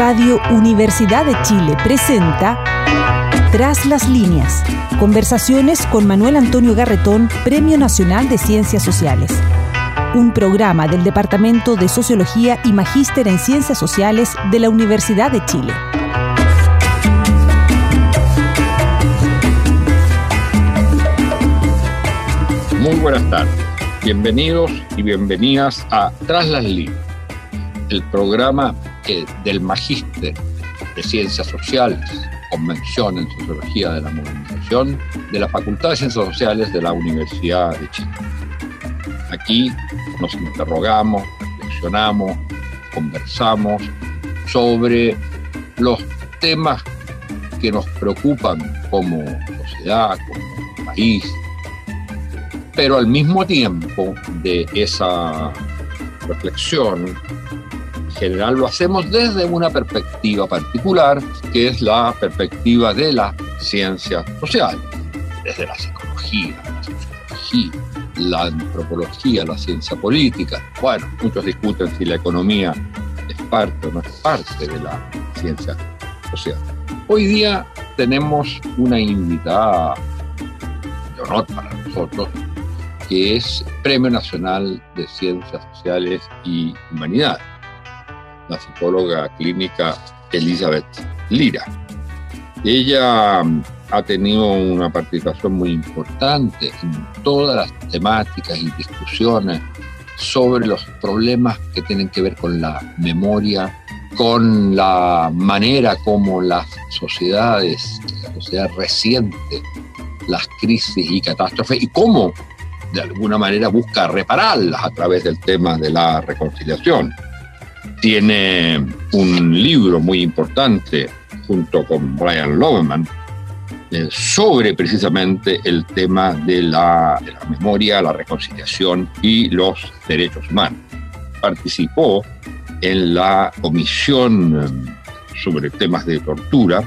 Radio Universidad de Chile presenta Tras las líneas. Conversaciones con Manuel Antonio Garretón, Premio Nacional de Ciencias Sociales. Un programa del Departamento de Sociología y Magíster en Ciencias Sociales de la Universidad de Chile. Muy buenas tardes. Bienvenidos y bienvenidas a Tras las líneas, el programa del Magíster de Ciencias Sociales, Convención en Sociología de la Movilización, de la Facultad de Ciencias Sociales de la Universidad de Chile. Aquí nos interrogamos, reflexionamos, conversamos sobre los temas que nos preocupan como sociedad, como país, pero al mismo tiempo de esa reflexión general lo hacemos desde una perspectiva particular, que es la perspectiva de la ciencia social, desde la psicología, la sociología, la antropología, la ciencia política. Bueno, muchos discuten si la economía es parte o no es parte de la ciencia social. Hoy día tenemos una invitada de honor para nosotros, que es Premio Nacional de Ciencias Sociales y Humanidades la psicóloga clínica Elizabeth Lira. Ella mm, ha tenido una participación muy importante en todas las temáticas y discusiones sobre los problemas que tienen que ver con la memoria, con la manera como las sociedades, la sociedad reciente, las crisis y catástrofes y cómo de alguna manera busca repararlas a través del tema de la reconciliación tiene un libro muy importante junto con Brian Loveman eh, sobre precisamente el tema de la, memoria, la reconciliación y los derechos humanos. Participó en la comisión eh, sobre temas de tortura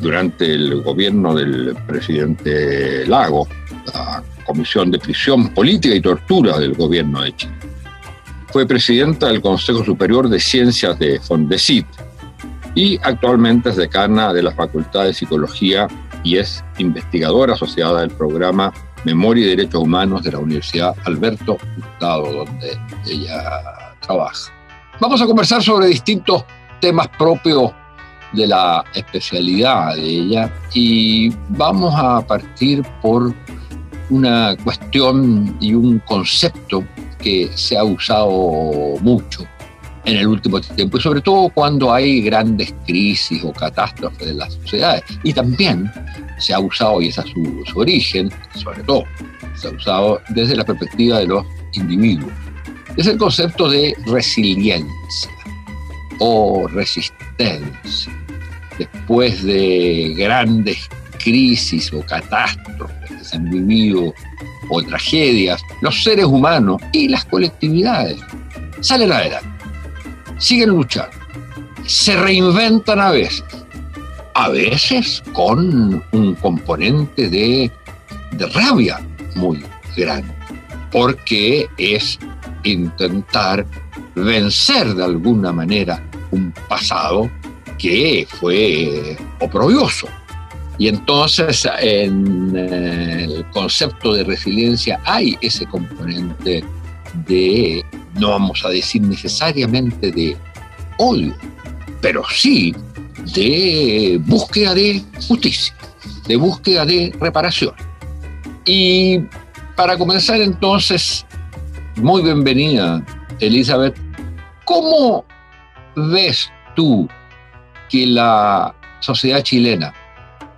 durante el gobierno del presidente Lago, la Comisión de Prisión Política y Tortura del gobierno de Chile. Fue presidenta del Consejo Superior de Ciencias de Fondesit y actualmente es decana de la Facultad de Psicología y es investigadora asociada del programa Memoria y Derechos Humanos de la Universidad Alberto Hurtado, donde ella trabaja. Vamos a conversar sobre distintos temas propios de la especialidad de ella y vamos a partir por una cuestión y un concepto que se ha usado mucho en el último tiempo, y sobre todo cuando hay grandes crisis o catástrofes de las sociedades. Y también se ha usado, y ese es su, su origen, sobre todo, se ha usado desde la perspectiva de los individuos. Es el concepto de resiliencia o resistencia. Después de grandes crisis o catástrofes que se han vivido o tragedias, los seres humanos y las colectividades. Salen adelante, siguen luchando, se reinventan a veces, a veces con un componente de, de rabia muy grande, porque es intentar vencer de alguna manera un pasado que fue oprobioso, y entonces en eh, el concepto de resiliencia hay ese componente de, no vamos a decir necesariamente de odio, pero sí de búsqueda de justicia, de búsqueda de reparación. Y para comenzar entonces, muy bienvenida, Elizabeth. ¿Cómo ves tú que la sociedad chilena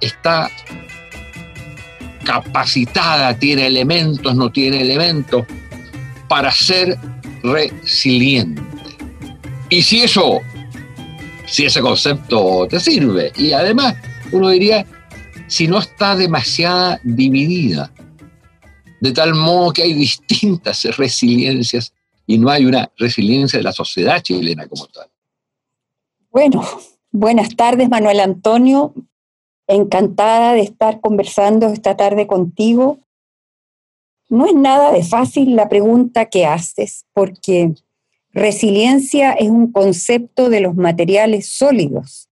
está capacitada, tiene elementos, no tiene elementos, para ser resiliente. Y si eso, si ese concepto te sirve, y además uno diría, si no está demasiado dividida, de tal modo que hay distintas resiliencias y no hay una resiliencia de la sociedad chilena como tal. Bueno, buenas tardes Manuel Antonio, encantada de estar conversando esta tarde contigo. No es nada de fácil la pregunta que haces, porque resiliencia es un concepto de los materiales sólidos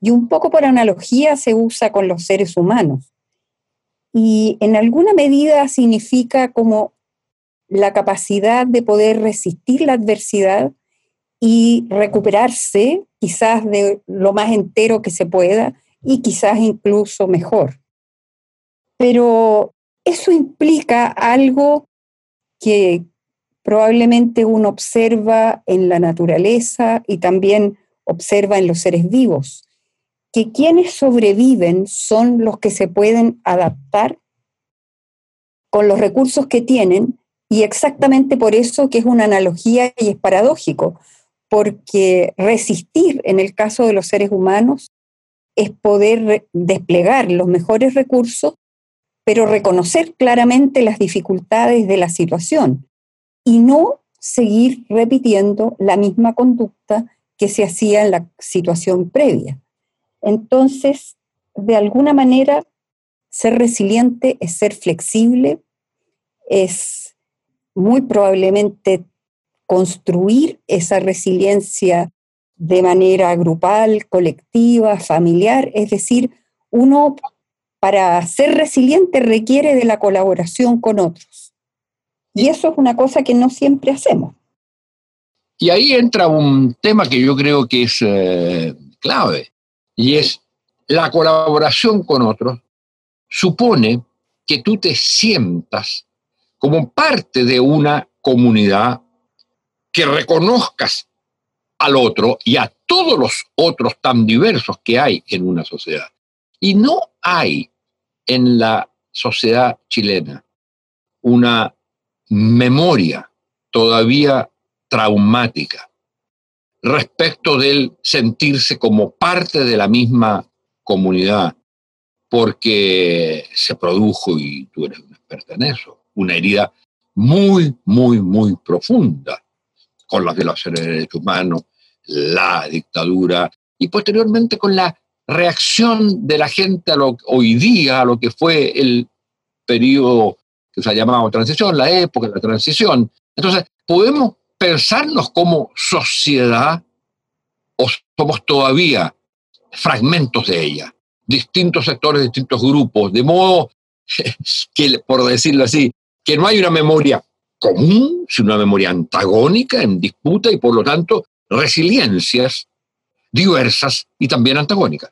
y un poco por analogía se usa con los seres humanos. Y en alguna medida significa como la capacidad de poder resistir la adversidad y recuperarse quizás de lo más entero que se pueda y quizás incluso mejor. Pero eso implica algo que probablemente uno observa en la naturaleza y también observa en los seres vivos, que quienes sobreviven son los que se pueden adaptar con los recursos que tienen y exactamente por eso que es una analogía y es paradójico, porque resistir en el caso de los seres humanos es poder desplegar los mejores recursos, pero reconocer claramente las dificultades de la situación y no seguir repitiendo la misma conducta que se hacía en la situación previa. Entonces, de alguna manera, ser resiliente es ser flexible, es muy probablemente construir esa resiliencia de manera grupal, colectiva, familiar, es decir, uno para ser resiliente requiere de la colaboración con otros. Y eso es una cosa que no siempre hacemos. Y ahí entra un tema que yo creo que es eh, clave, y es la colaboración con otros supone que tú te sientas como parte de una comunidad que reconozcas al otro y a todos los otros tan diversos que hay en una sociedad. Y no hay en la sociedad chilena una memoria todavía traumática respecto del sentirse como parte de la misma comunidad, porque se produjo, y tú eres un experta en eso, una herida muy, muy, muy profunda con las violaciones de derechos humanos, la dictadura y posteriormente con la reacción de la gente a lo hoy día, a lo que fue el periodo que se ha llamado transición, la época de la transición. Entonces, podemos pensarnos como sociedad o somos todavía fragmentos de ella, distintos sectores, distintos grupos, de modo que, por decirlo así, que no hay una memoria común, sino una memoria antagónica en disputa y por lo tanto resiliencias diversas y también antagónicas.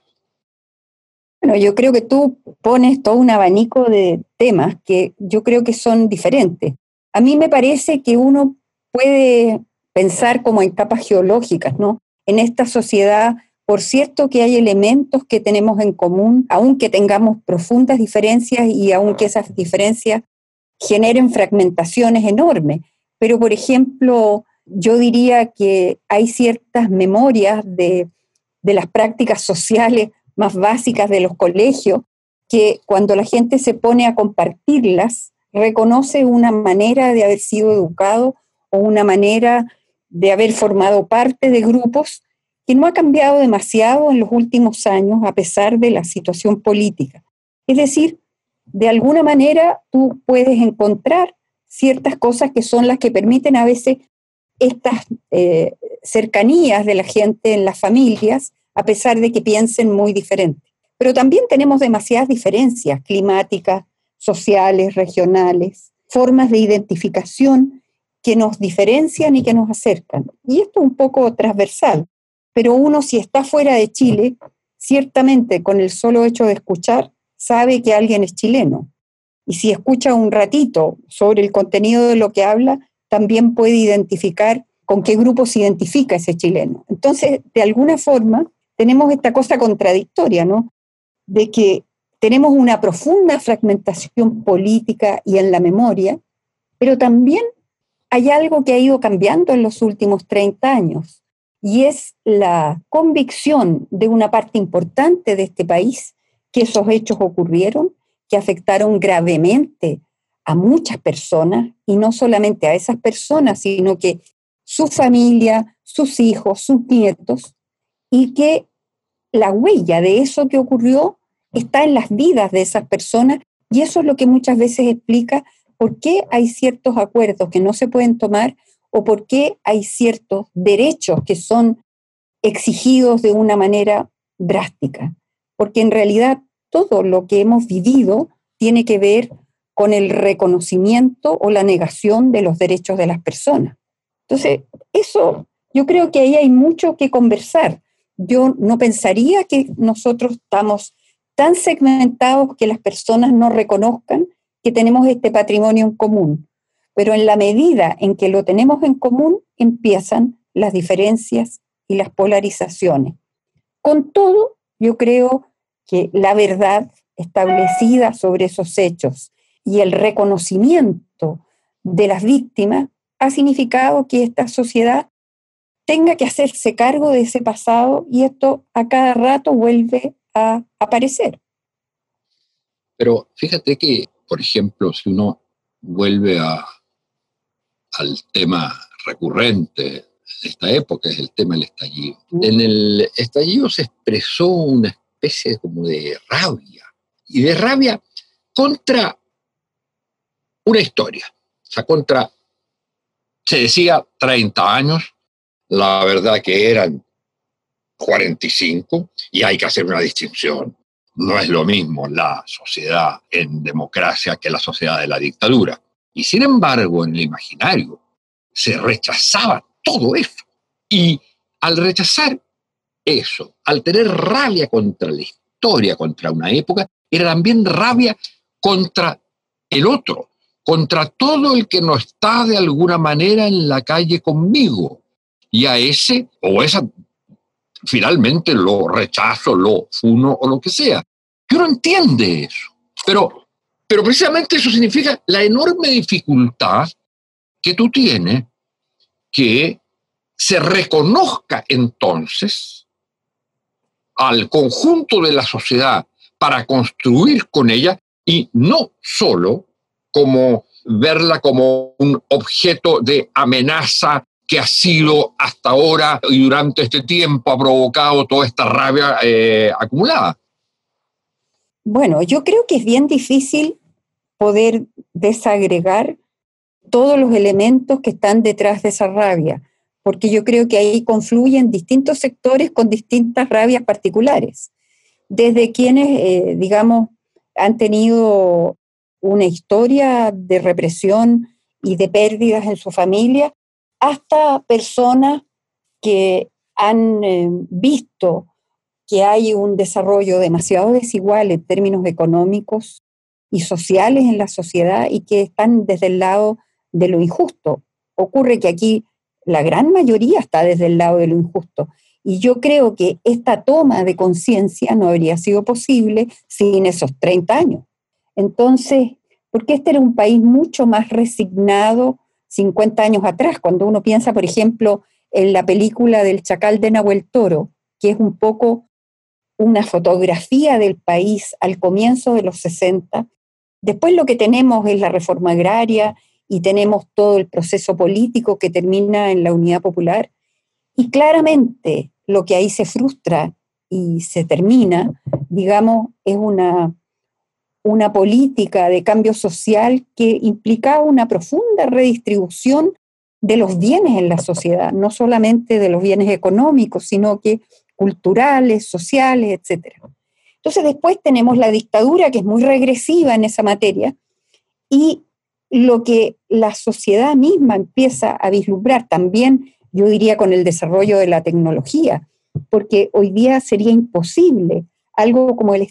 Bueno, yo creo que tú pones todo un abanico de temas que yo creo que son diferentes. A mí me parece que uno puede pensar como en capas geológicas, ¿no? En esta sociedad, por cierto que hay elementos que tenemos en común, aunque tengamos profundas diferencias y aunque esas diferencias generen fragmentaciones enormes. Pero, por ejemplo, yo diría que hay ciertas memorias de, de las prácticas sociales más básicas de los colegios que cuando la gente se pone a compartirlas, reconoce una manera de haber sido educado o una manera de haber formado parte de grupos que no ha cambiado demasiado en los últimos años a pesar de la situación política. Es decir, de alguna manera tú puedes encontrar ciertas cosas que son las que permiten a veces estas eh, cercanías de la gente en las familias, a pesar de que piensen muy diferente. Pero también tenemos demasiadas diferencias climáticas, sociales, regionales, formas de identificación que nos diferencian y que nos acercan. Y esto es un poco transversal, pero uno si está fuera de Chile, ciertamente con el solo hecho de escuchar, sabe que alguien es chileno. Y si escucha un ratito sobre el contenido de lo que habla, también puede identificar con qué grupo se identifica ese chileno. Entonces, de alguna forma, tenemos esta cosa contradictoria, ¿no? De que tenemos una profunda fragmentación política y en la memoria, pero también hay algo que ha ido cambiando en los últimos 30 años, y es la convicción de una parte importante de este país que esos hechos ocurrieron, que afectaron gravemente a muchas personas, y no solamente a esas personas, sino que su familia, sus hijos, sus nietos, y que la huella de eso que ocurrió está en las vidas de esas personas, y eso es lo que muchas veces explica por qué hay ciertos acuerdos que no se pueden tomar o por qué hay ciertos derechos que son exigidos de una manera drástica. Porque en realidad todo lo que hemos vivido tiene que ver con el reconocimiento o la negación de los derechos de las personas. Entonces, eso, yo creo que ahí hay mucho que conversar. Yo no pensaría que nosotros estamos tan segmentados que las personas no reconozcan que tenemos este patrimonio en común. Pero en la medida en que lo tenemos en común, empiezan las diferencias y las polarizaciones. Con todo, yo creo que la verdad establecida sobre esos hechos y el reconocimiento de las víctimas ha significado que esta sociedad tenga que hacerse cargo de ese pasado y esto a cada rato vuelve a aparecer. Pero fíjate que, por ejemplo, si uno vuelve a, al tema recurrente de esta época, es el tema del estallido. En el estallido se expresó una especie como de rabia, y de rabia contra una historia, contra, se decía 30 años, la verdad que eran 45, y hay que hacer una distinción. No es lo mismo la sociedad en democracia que la sociedad de la dictadura. Y sin embargo, en el imaginario se rechazaba todo eso. Y al rechazar eso, al tener rabia contra la historia, contra una época, era también rabia contra el otro, contra todo el que no está de alguna manera en la calle conmigo. Y a ese o esa finalmente lo rechazo, lo funo o lo que sea. Que uno entiende eso. Pero, pero precisamente eso significa la enorme dificultad que tú tienes que se reconozca entonces al conjunto de la sociedad para construir con ella y no solo como verla como un objeto de amenaza que ha sido hasta ahora y durante este tiempo ha provocado toda esta rabia eh, acumulada? Bueno, yo creo que es bien difícil poder desagregar todos los elementos que están detrás de esa rabia, porque yo creo que ahí confluyen distintos sectores con distintas rabias particulares. Desde quienes, eh, digamos, han tenido una historia de represión y de pérdidas en su familia, hasta personas que han eh, visto que hay un desarrollo demasiado desigual en términos económicos y sociales en la sociedad y que están desde el lado de lo injusto. Ocurre que aquí la gran mayoría está desde el lado de lo injusto. Y yo creo que esta toma de conciencia no habría sido posible sin esos 30 años. Entonces, porque este era un país mucho más resignado 50 años atrás, cuando uno piensa, por ejemplo, en la película del Chacal de Nahuel Toro, que es un poco una fotografía del país al comienzo de los 60. Después lo que tenemos es la reforma agraria y tenemos todo el proceso político que termina en la unidad popular. Y claramente lo que ahí se frustra y se termina, digamos, es una una política de cambio social que implicaba una profunda redistribución de los bienes en la sociedad, no solamente de los bienes económicos, sino que culturales, sociales, etc. Entonces después tenemos la dictadura, que es muy regresiva en esa materia, y lo que la sociedad misma empieza a vislumbrar también, yo diría, con el desarrollo de la tecnología, porque hoy día sería imposible algo como el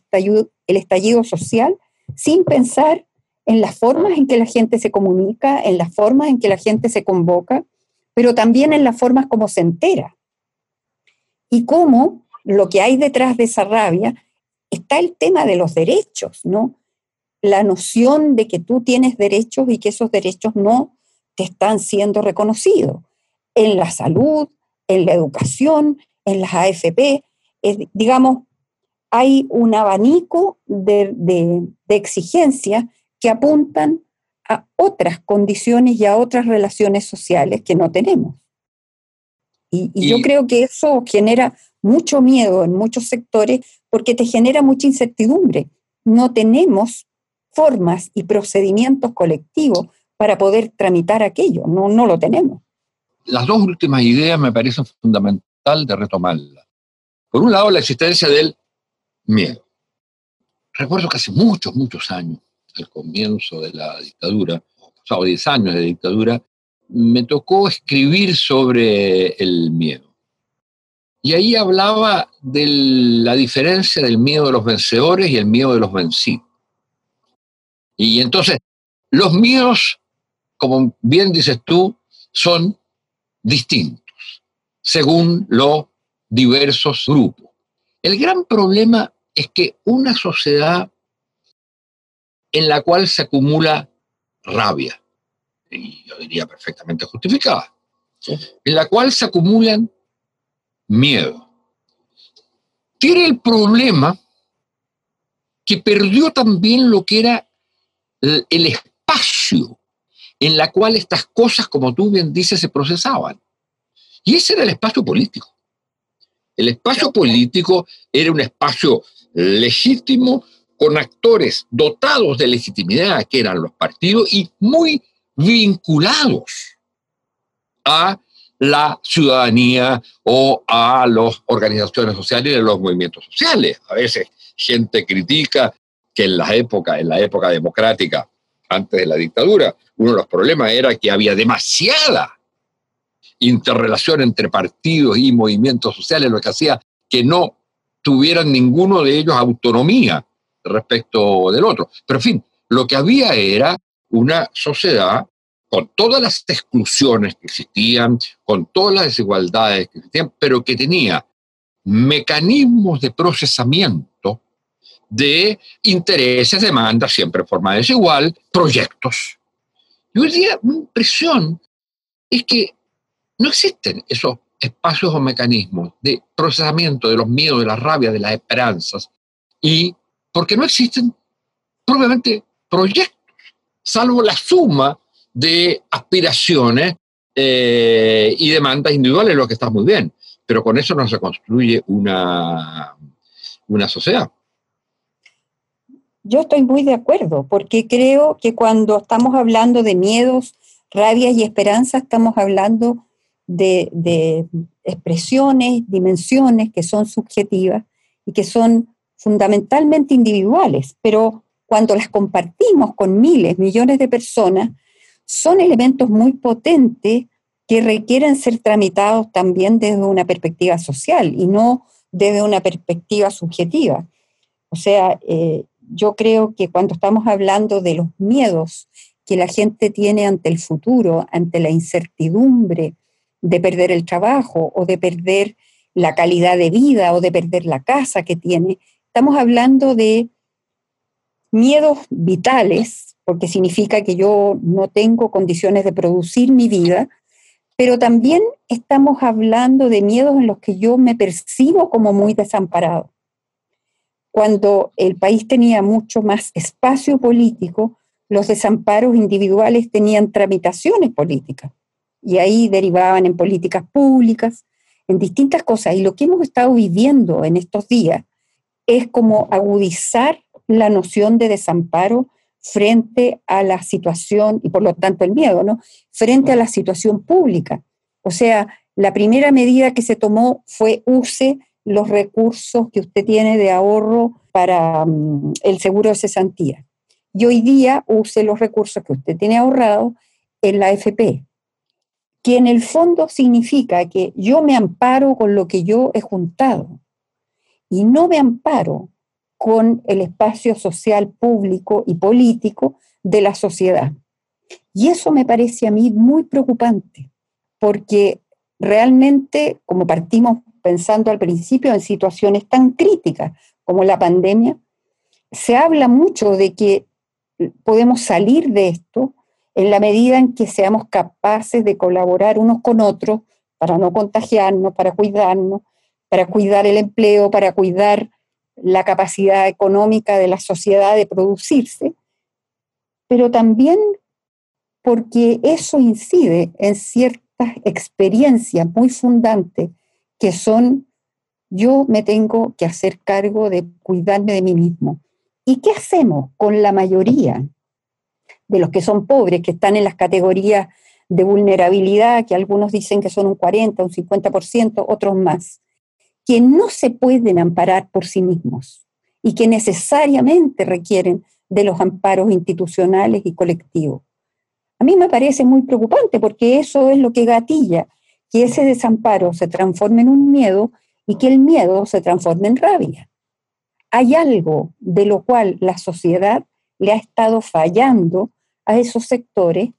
estallido, social sin pensar en las formas en que la gente se comunica, en las formas en que la gente se convoca, pero también en las formas como se entera. Y cómo lo que hay detrás de esa rabia está el tema de los derechos, ¿no? La noción de que tú tienes derechos y que esos derechos no te están siendo reconocidos en la salud, en la educación, en las AFP. digamos, hay un abanico de, exigencias que apuntan a otras condiciones y a otras relaciones sociales que no tenemos. Y, y, yo creo que eso genera mucho miedo en muchos sectores porque te genera mucha incertidumbre. No tenemos formas y procedimientos colectivos para poder tramitar aquello, no, no lo tenemos. las dos últimas ideas me parecen fundamental de retomarlas. Por un lado, la existencia del miedo. Recuerdo que hace muchos, muchos años, al comienzo de la dictadura, o 10 años de dictadura, me tocó escribir sobre el miedo. Y ahí hablaba de la diferencia del miedo de los vencedores y el miedo de los vencidos. Y entonces, los miedos, como bien dices tú, son distintos según los diversos grupos. El gran problema es que una sociedad en la cual se acumula rabia, y yo diría perfectamente justificada, en la cual se acumulan miedo. Tiene el problema que perdió también lo que era el espacio en la cual estas cosas, como tú bien dices, se procesaban. Y ese era el espacio político. El espacio político era un espacio legítimo con actores dotados de legitimidad, que eran los partidos, y muy vinculados a la ciudadanía o a las organizaciones sociales y a los movimientos sociales. A veces gente critica que en la época, en la época democrática, antes de la dictadura, uno de los problemas era que había demasiada interrelación entre partidos y movimientos sociales, lo que hacía que no tuvieran ninguno de ellos autonomía respecto del otro. Pero en fin, lo que había era una sociedad con todas las exclusiones que existían, con todas las desigualdades que existían, pero que tenía mecanismos de procesamiento de intereses, demandas, siempre en forma desigual, proyectos. Y hoy día mi impresión es que no existen esos espacios o mecanismos de procesamiento de los miedos, de la rabia, de las esperanzas, y porque no existen probablemente proyectos, salvo la suma de aspiraciones eh, y demandas individuales, lo que está muy bien, pero con eso no se construye una, una sociedad. Yo estoy muy de acuerdo, porque creo que cuando estamos hablando de miedos, rabias y esperanzas, estamos hablando de, expresiones, dimensiones que son subjetivas y que son fundamentalmente individuales, pero cuando las compartimos con miles, millones de personas, son elementos muy potentes que requieren ser tramitados también desde una perspectiva social y no desde una perspectiva subjetiva. O sea, eh, yo creo que cuando estamos hablando de los miedos que la gente tiene ante el futuro, ante la incertidumbre de perder el trabajo o de perder la calidad de vida o de perder la casa que tiene, estamos hablando de miedos vitales porque significa que yo no tengo condiciones de producir mi vida, pero también estamos hablando de miedos en los que yo me percibo como muy desamparado. Cuando el país tenía mucho más espacio político, los desamparos individuales tenían tramitaciones políticas y ahí derivaban en políticas públicas, en distintas cosas. Y lo que hemos estado viviendo en estos días es como agudizar la noción de desamparo frente a la situación, y por lo tanto el miedo, ¿no? Frente a la situación pública. O sea, la primera medida que se tomó fue use los recursos que usted tiene de ahorro para mm, el seguro de cesantía. Y hoy día use los recursos que usted tiene ahorrado en la FP, que en el fondo significa que yo me amparo con lo que yo he juntado y no me amparo con el espacio social público y político de la sociedad. Y eso me parece a mí muy preocupante, porque realmente, como partimos pensando al principio, en situaciones tan críticas como la pandemia, se habla mucho de que podemos salir de esto en la medida en que seamos capaces de colaborar unos con otros para no contagiarnos, para cuidarnos, para cuidar el empleo, para cuidar la capacidad económica de la sociedad de producirse, pero también porque eso incide en ciertas experiencias muy fundantes que son yo me tengo que hacer cargo de cuidarme de mí mismo. ¿Y qué hacemos con la mayoría de los que son pobres, que están en las categorías de vulnerabilidad, que algunos dicen que son un 40, un 50%, otros más, que no se pueden amparar por sí mismos y que necesariamente requieren de los amparos institucionales y colectivos. A mí me parece muy preocupante porque eso es lo que gatilla, que ese desamparo se transforme en un miedo y que el miedo se transforme en rabia. Hay algo de lo cual la sociedad le ha estado fallando a esos sectores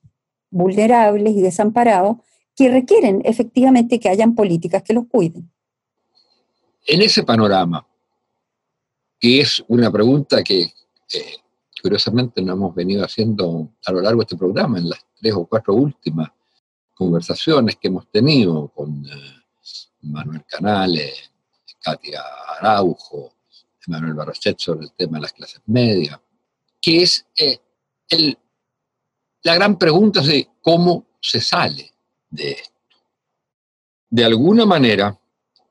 vulnerables y desamparados que requieren efectivamente que hayan políticas que los cuiden. En ese panorama, que es una pregunta que eh, curiosamente nos hemos venido haciendo a lo largo de este programa, en las tres o cuatro últimas conversaciones que hemos tenido con eh, Manuel Canales, Katia Araujo, Manuel Barrachet sobre el tema de las clases medias, que es eh, el, la gran pregunta de cómo se sale de esto. De alguna manera,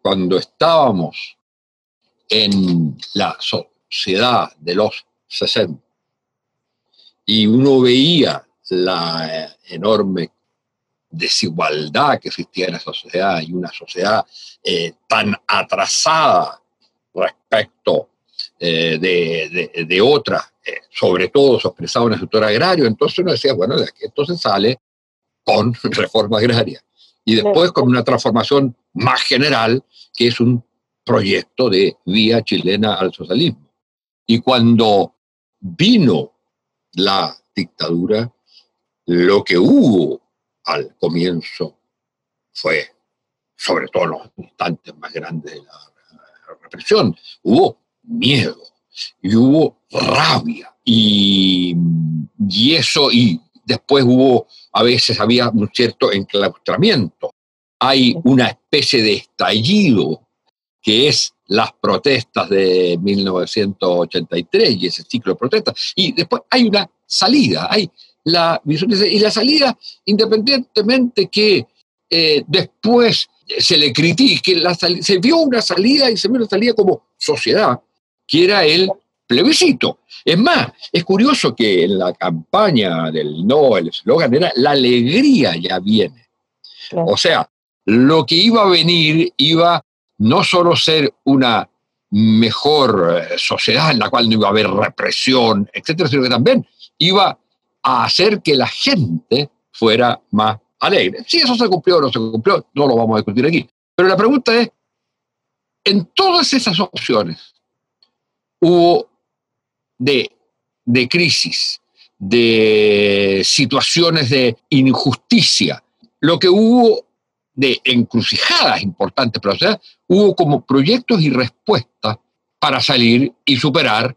cuando estábamos en la sociedad de los 60 y uno veía la enorme desigualdad que existía en la sociedad y una sociedad eh, tan atrasada respecto eh, de, de, otras, eh, sobre todo se expresaba en el sector agrario, entonces uno decía, bueno, esto se sale con reforma agraria y después con una transformación más general, que es un proyecto de vía chilena al socialismo. Y cuando vino la dictadura, lo que hubo al comienzo fue, sobre todo en los instantes más grandes de la represión, hubo miedo y hubo rabia. Y, y eso, y después hubo, a veces había un cierto enclaustramiento. Hay una especie de estallido que es las protestas de 1983 y ese ciclo de protestas, y después hay una salida, hay la y la salida, independientemente que eh, después se le critique, la se vio una salida y se vio una salida como sociedad, que era el plebiscito. Es más, es curioso que en la campaña del no, el eslogan era la alegría ya viene. O sea, lo que iba a venir iba no solo ser una mejor eh, sociedad en la cual no iba a haber represión, etcétera, sino que también iba a hacer que la gente fuera más alegre. Si eso se cumplió o no se cumplió, no lo vamos a discutir aquí. Pero la pregunta es, en todas esas opciones hubo de, de crisis, de situaciones de injusticia, lo que hubo de encrucijadas importantes para la sociedad, hubo como proyectos y respuestas para salir y superar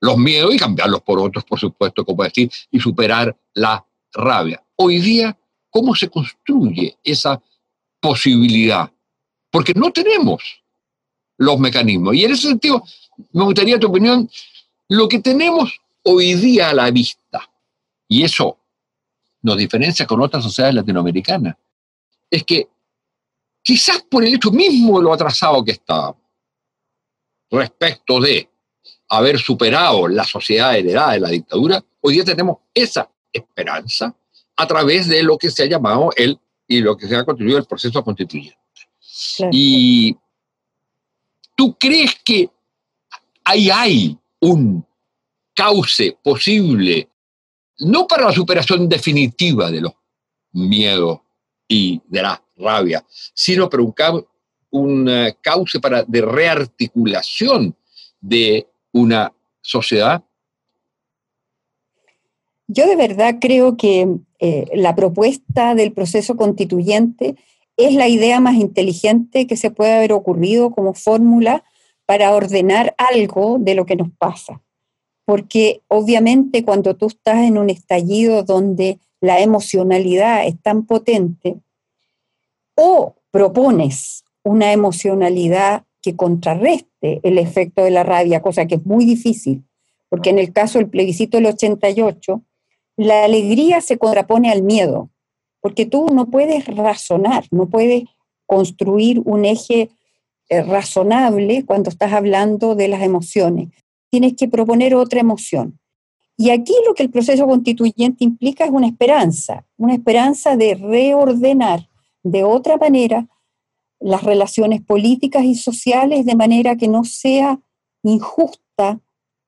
los miedos y cambiarlos por otros, por supuesto, como decir, y superar la rabia. Hoy día, ¿cómo se construye esa posibilidad? Porque no tenemos los mecanismos. Y en ese sentido, me gustaría tu opinión, lo que tenemos hoy día a la vista, y eso nos diferencia con otras sociedades latinoamericanas, es que quizás por el hecho mismo de lo atrasado que estábamos, respecto de haber superado la sociedad heredada de la dictadura, hoy día tenemos esa esperanza a través de lo que se ha llamado el y lo que se ha constituido el proceso constituyente. Y tú crees que ahí hay un cauce posible, no para la superación definitiva de los miedos y de la rabia, sino para un, un eh, cauce para, de rearticulación de una sociedad? Yo de verdad creo que eh, la propuesta del proceso constituyente es la idea más inteligente que se puede haber ocurrido como fórmula para ordenar algo de lo que nos pasa. Porque obviamente cuando tú estás en un estallido donde la emocionalidad es tan potente, o propones una emocionalidad que contrarreste el efecto de la rabia, cosa que es muy difícil, porque en el caso del plebiscito del 88, la alegría se contrapone al miedo, porque tú no puedes razonar, no puedes construir un eje eh, razonable cuando estás hablando de las emociones. Tienes que proponer otra emoción. Y aquí lo que el proceso constituyente implica es una esperanza, una esperanza de reordenar de otra manera las relaciones políticas y sociales de manera que no sea injusta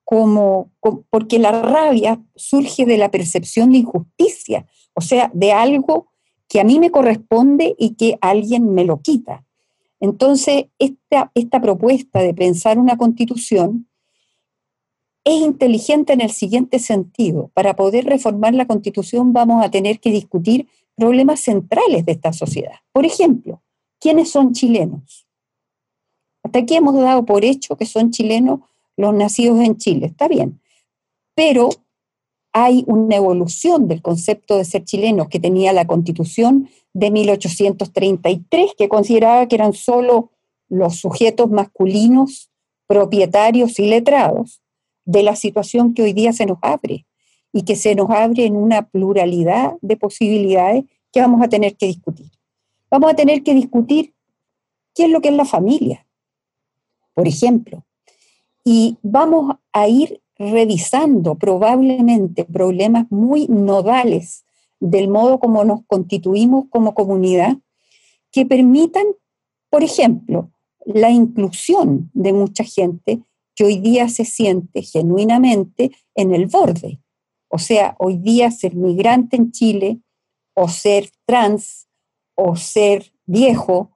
como, porque la rabia surge de la percepción de injusticia, o sea, de algo que a mí me corresponde y que alguien me lo quita. Entonces, esta, esta propuesta de pensar una constitución es inteligente en el siguiente sentido. Para poder reformar la constitución vamos a tener que discutir problemas centrales de esta sociedad. Por ejemplo, ¿quiénes son chilenos? Hasta aquí hemos dado por hecho que son chilenos los nacidos en Chile, está bien, pero hay una evolución del concepto de ser chileno que tenía la constitución de 1833, que consideraba que eran solo los sujetos masculinos, propietarios y letrados, de la situación que hoy día se nos abre y que se nos abre en una pluralidad de posibilidades que vamos a tener que discutir. Vamos a tener que discutir qué es lo que es la familia, por ejemplo, y vamos a ir revisando probablemente problemas muy nodales del modo como nos constituimos como comunidad que permitan, por ejemplo, la inclusión de mucha gente que hoy día se siente genuinamente en el borde. O sea, hoy día ser migrante en Chile o ser trans o ser viejo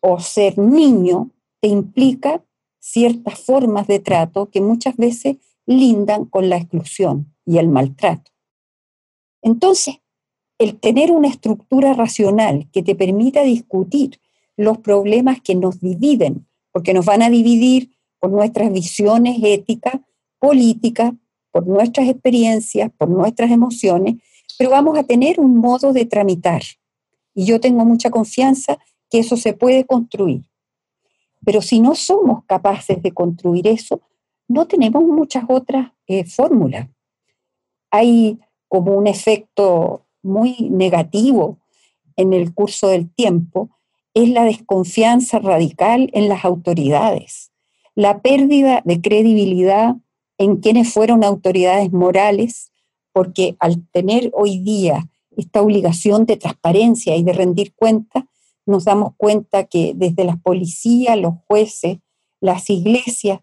o ser niño te implica ciertas formas de trato que muchas veces lindan con la exclusión y el maltrato. Entonces, el tener una estructura racional que te permita discutir los problemas que nos dividen, porque nos van a dividir por nuestras visiones éticas, políticas, por nuestras experiencias, por nuestras emociones, pero vamos a tener un modo de tramitar. Y yo tengo mucha confianza que eso se puede construir. Pero si no somos capaces de construir eso, no tenemos muchas otras eh, fórmulas. Hay como un efecto muy negativo en el curso del tiempo, es la desconfianza radical en las autoridades la pérdida de credibilidad en quienes fueron autoridades morales, porque al tener hoy día esta obligación de transparencia y de rendir cuentas, nos damos cuenta que desde las policías, los jueces, las iglesias,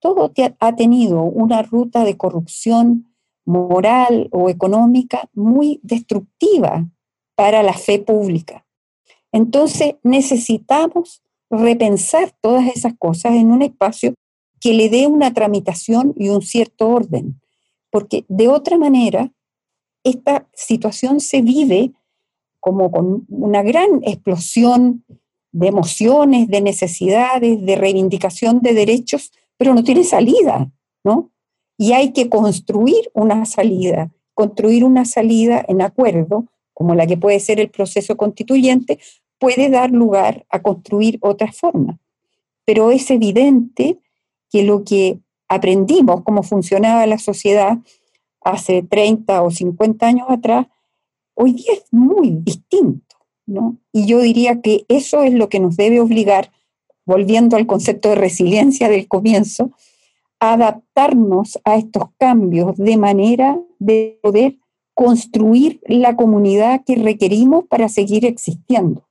todo ha tenido una ruta de corrupción moral o económica muy destructiva para la fe pública. Entonces necesitamos repensar todas esas cosas en un espacio que le dé una tramitación y un cierto orden, porque de otra manera esta situación se vive como con una gran explosión de emociones, de necesidades, de reivindicación de derechos, pero no tiene salida, ¿no? Y hay que construir una salida, construir una salida en acuerdo, como la que puede ser el proceso constituyente, puede dar lugar a construir otra forma. Pero es evidente que lo que aprendimos, cómo funcionaba la sociedad hace 30 o 50 años atrás, hoy día es muy distinto. ¿no? Y yo diría que eso es lo que nos debe obligar, volviendo al concepto de resiliencia del comienzo, adaptarnos a estos cambios de manera de poder construir la comunidad que requerimos para seguir existiendo.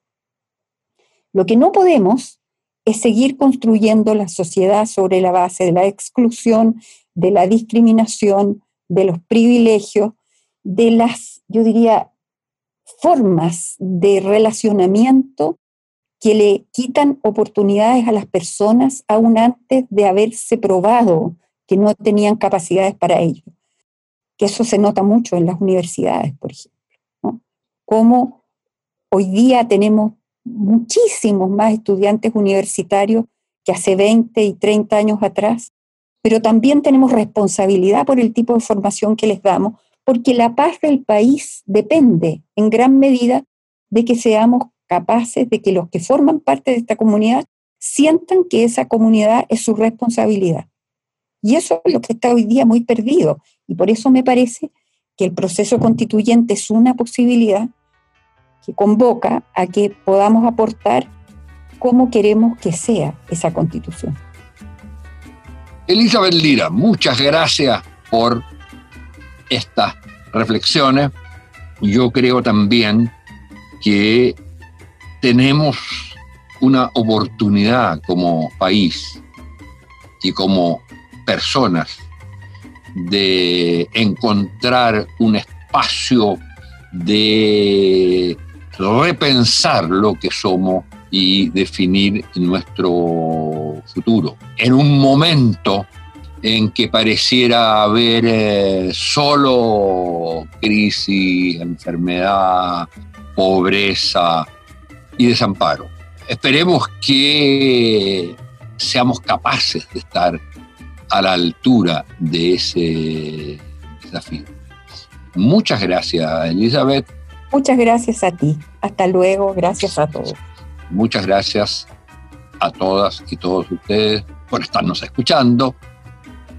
Lo que no podemos es seguir construyendo la sociedad sobre la base de la exclusión, de la discriminación, de los privilegios, de las, yo diría, formas de relacionamiento que le quitan oportunidades a las personas aún antes de haberse probado que no tenían capacidades para ello. Que eso se nota mucho en las universidades, por ejemplo. Como hoy día tenemos muchísimos más estudiantes universitarios que hace 20 y 30 años atrás, pero también tenemos responsabilidad por el tipo de formación que les damos, porque la paz del país depende en gran medida de que seamos capaces de que los que forman parte de esta comunidad sientan que esa comunidad es su responsabilidad. Y eso es lo que está hoy día muy perdido. Y por eso me parece que el proceso constituyente es una posibilidad que convoca a que podamos aportar cómo queremos que sea esa constitución. Elizabeth Lira, muchas gracias por estas reflexiones, yo creo también que tenemos una oportunidad como país y como personas de encontrar un espacio de repensar lo que somos y definir nuestro futuro. En un momento en que pareciera haber eh, solo crisis, enfermedad, pobreza y desamparo. Esperemos que seamos capaces de estar a la altura de ese desafío. Muchas gracias, Elizabeth. Muchas gracias a ti. Hasta luego. Gracias a todos. Muchas gracias a todas y todos ustedes por estarnos escuchando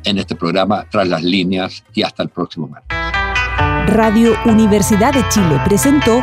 en este programa Tras las líneas y hasta el próximo martes. Radio Universidad de Chile presentó